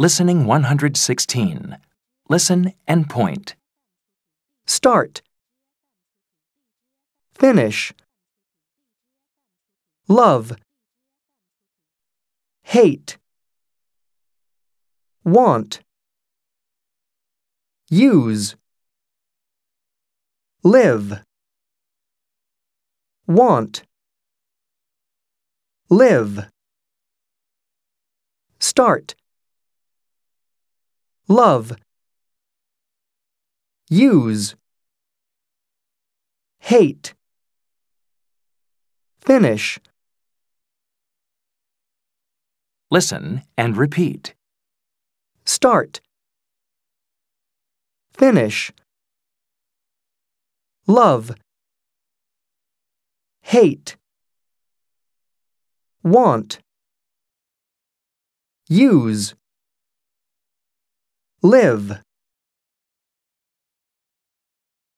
Listening 116. Listen and point. Start. Finish. Love. Hate. Want. Use. Live. Want. Live. Start. Love. Use. Hate. Finish. Listen and repeat. Start. Finish. Love. Hate. Want. Use. Live.